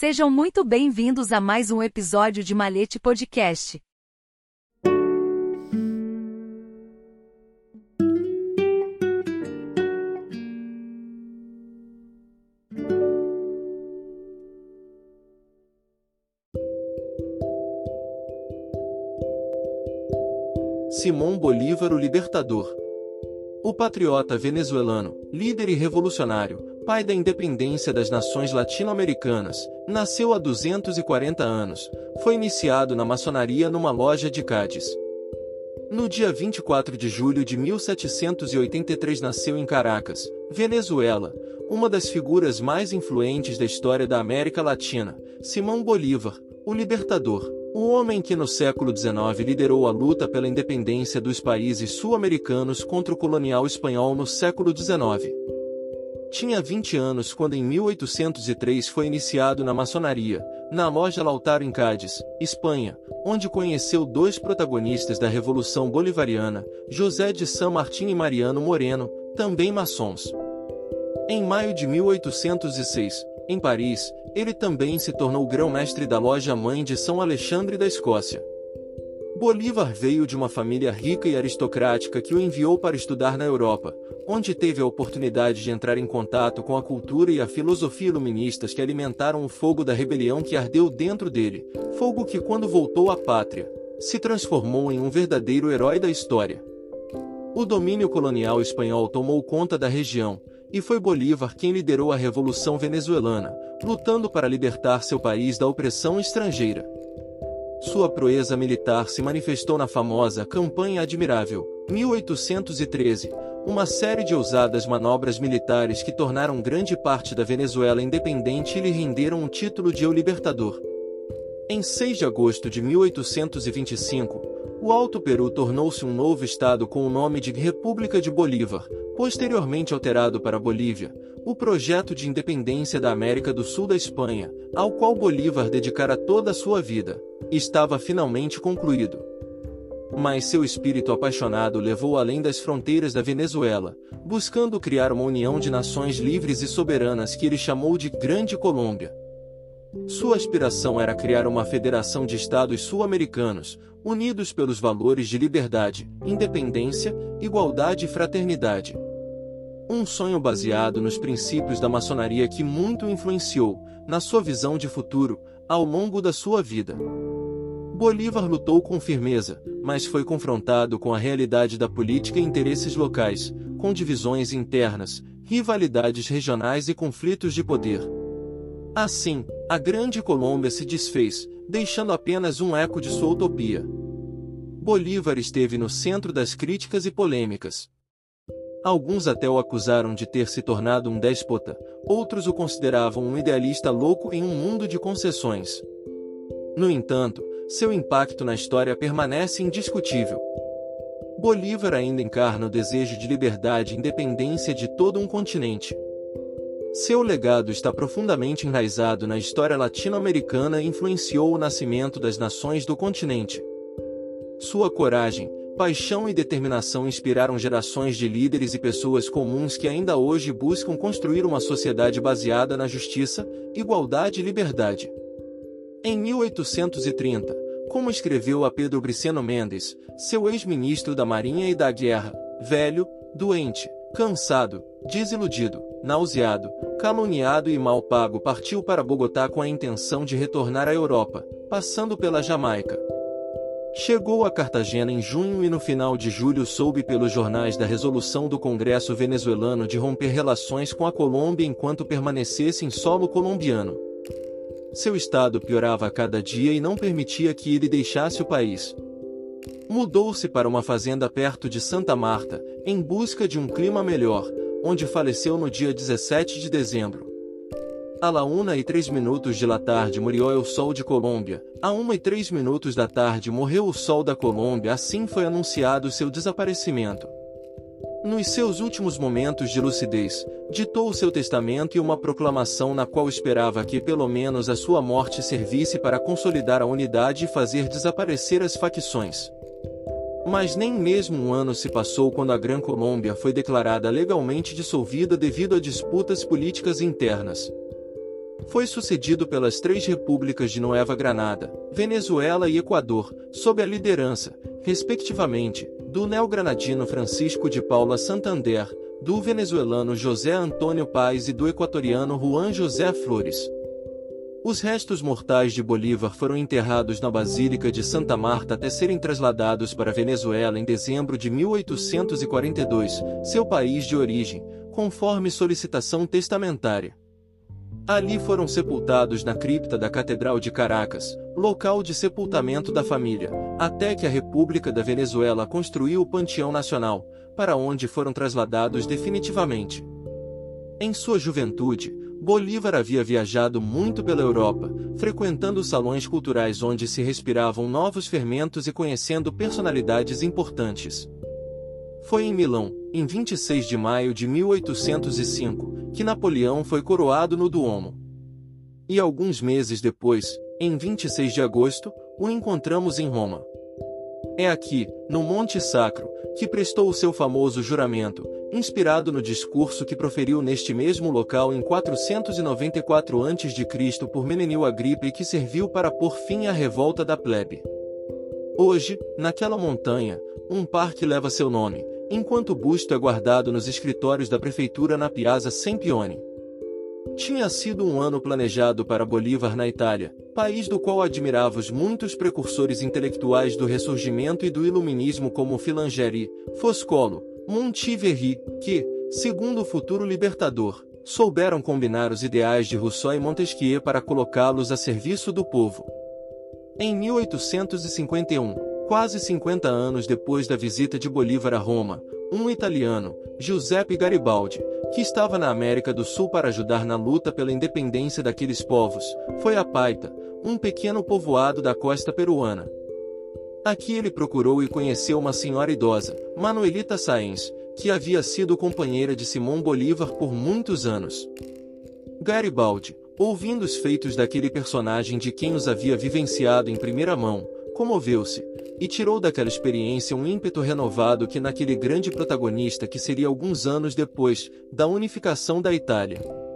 Sejam muito bem-vindos a mais um episódio de Malete Podcast. Simão Bolívar o Libertador. O patriota venezuelano, líder e revolucionário, pai da independência das nações latino-americanas, nasceu há 240 anos, foi iniciado na maçonaria numa loja de Cádiz. No dia 24 de julho de 1783 nasceu em Caracas, Venezuela, uma das figuras mais influentes da história da América Latina, Simão Bolívar, o Libertador. O homem que no século XIX liderou a luta pela independência dos países sul-americanos contra o colonial espanhol no século XIX. Tinha 20 anos quando em 1803 foi iniciado na maçonaria, na loja Lautaro em Cádiz, Espanha, onde conheceu dois protagonistas da Revolução Bolivariana, José de San Martín e Mariano Moreno, também maçons. Em maio de 1806, em Paris, ele também se tornou grão-mestre da loja mãe de São Alexandre da Escócia. Bolívar veio de uma família rica e aristocrática que o enviou para estudar na Europa, onde teve a oportunidade de entrar em contato com a cultura e a filosofia iluministas que alimentaram o fogo da rebelião que ardeu dentro dele, fogo que, quando voltou à pátria, se transformou em um verdadeiro herói da história. O domínio colonial espanhol tomou conta da região, e foi Bolívar quem liderou a Revolução Venezuelana, lutando para libertar seu país da opressão estrangeira. Sua proeza militar se manifestou na famosa Campanha Admirável, 1813, uma série de ousadas manobras militares que tornaram grande parte da Venezuela independente e lhe renderam o título de Eu Libertador. Em 6 de agosto de 1825, o Alto Peru tornou-se um novo estado com o nome de República de Bolívar, posteriormente alterado para Bolívia, o projeto de independência da América do Sul da Espanha, ao qual Bolívar dedicara toda a sua vida, estava finalmente concluído. Mas seu espírito apaixonado levou além das fronteiras da Venezuela, buscando criar uma união de nações livres e soberanas que ele chamou de Grande Colômbia. Sua aspiração era criar uma federação de estados sul-americanos, unidos pelos valores de liberdade, independência, igualdade e fraternidade. Um sonho baseado nos princípios da maçonaria que muito influenciou, na sua visão de futuro, ao longo da sua vida. Bolívar lutou com firmeza, mas foi confrontado com a realidade da política e interesses locais, com divisões internas, rivalidades regionais e conflitos de poder. Assim, a Grande Colômbia se desfez, deixando apenas um eco de sua utopia. Bolívar esteve no centro das críticas e polêmicas. Alguns até o acusaram de ter se tornado um déspota, outros o consideravam um idealista louco em um mundo de concessões. No entanto, seu impacto na história permanece indiscutível. Bolívar ainda encarna o desejo de liberdade e independência de todo um continente. Seu legado está profundamente enraizado na história latino-americana e influenciou o nascimento das nações do continente. Sua coragem, paixão e determinação inspiraram gerações de líderes e pessoas comuns que ainda hoje buscam construir uma sociedade baseada na justiça, igualdade e liberdade. Em 1830, como escreveu a Pedro Briceno Mendes, seu ex-ministro da Marinha e da Guerra, velho, doente, cansado, desiludido, nauseado, caluniado e mal pago partiu para Bogotá com a intenção de retornar à Europa, passando pela Jamaica. Chegou a Cartagena em junho e no final de julho soube pelos jornais da resolução do Congresso venezuelano de romper relações com a Colômbia enquanto permanecesse em solo colombiano. Seu estado piorava a cada dia e não permitia que ele deixasse o país. Mudou-se para uma fazenda perto de Santa Marta, em busca de um clima melhor, onde faleceu no dia 17 de dezembro. A la una e três minutos de la tarde morreu o sol de Colômbia, a uma e três minutos da tarde morreu o sol da Colômbia assim foi anunciado seu desaparecimento. Nos seus últimos momentos de lucidez, ditou o seu testamento e uma proclamação na qual esperava que pelo menos a sua morte servisse para consolidar a unidade e fazer desaparecer as facções. Mas nem mesmo um ano se passou quando a Gran Colômbia foi declarada legalmente dissolvida devido a disputas políticas internas. Foi sucedido pelas três repúblicas de Nova Granada, Venezuela e Equador, sob a liderança, respectivamente, do neogranadino Francisco de Paula Santander, do venezuelano José Antônio Paz e do equatoriano Juan José Flores. Os restos mortais de Bolívar foram enterrados na Basílica de Santa Marta até serem trasladados para Venezuela em dezembro de 1842, seu país de origem, conforme solicitação testamentária. Ali foram sepultados na cripta da Catedral de Caracas, local de sepultamento da família, até que a República da Venezuela construiu o Panteão Nacional, para onde foram trasladados definitivamente. Em sua juventude, Bolívar havia viajado muito pela Europa, frequentando salões culturais onde se respiravam novos fermentos e conhecendo personalidades importantes. Foi em Milão, em 26 de maio de 1805, que Napoleão foi coroado no Duomo. E alguns meses depois, em 26 de agosto, o encontramos em Roma. É aqui, no Monte Sacro, que prestou o seu famoso juramento, inspirado no discurso que proferiu neste mesmo local em 494 a.C. por Menenil Agripa e que serviu para pôr fim à revolta da plebe. Hoje, naquela montanha, um parque leva seu nome, enquanto o busto é guardado nos escritórios da prefeitura na Piazza Sempione. Tinha sido um ano planejado para Bolívar na Itália, país do qual admirava os muitos precursores intelectuais do Ressurgimento e do Iluminismo como Filangieri, Foscolo, Montiverri, que, segundo o futuro libertador, souberam combinar os ideais de Rousseau e Montesquieu para colocá-los a serviço do povo. Em 1851, quase 50 anos depois da visita de Bolívar a Roma, um italiano, Giuseppe Garibaldi, que estava na América do Sul para ajudar na luta pela independência daqueles povos, foi a Paita, um pequeno povoado da costa peruana. Aqui ele procurou e conheceu uma senhora idosa, Manuelita Sáenz, que havia sido companheira de Simão Bolívar por muitos anos. Garibaldi, ouvindo os feitos daquele personagem de quem os havia vivenciado em primeira mão, comoveu-se, e tirou daquela experiência um ímpeto renovado que naquele grande protagonista que seria alguns anos depois da unificação da Itália.